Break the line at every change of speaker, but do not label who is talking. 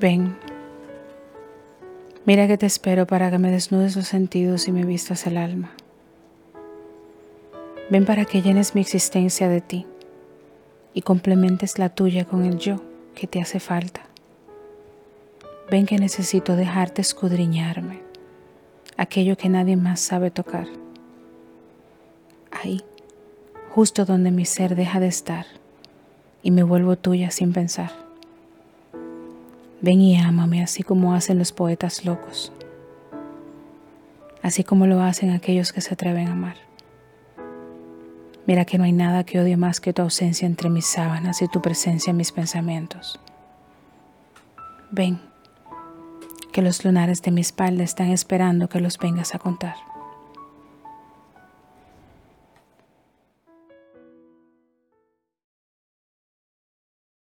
Ven. Mira que te espero para que me desnudes los sentidos y me vistas el alma. Ven para que llenes mi existencia de ti y complementes la tuya con el yo que te hace falta. Ven que necesito dejarte escudriñarme, aquello que nadie más sabe tocar. Ahí, justo donde mi ser deja de estar y me vuelvo tuya sin pensar. Ven y ámame así como hacen los poetas locos, así como lo hacen aquellos que se atreven a amar. Mira que no hay nada que odie más que tu ausencia entre mis sábanas y tu presencia en mis pensamientos. Ven, que los lunares de mi espalda están esperando que los vengas a contar.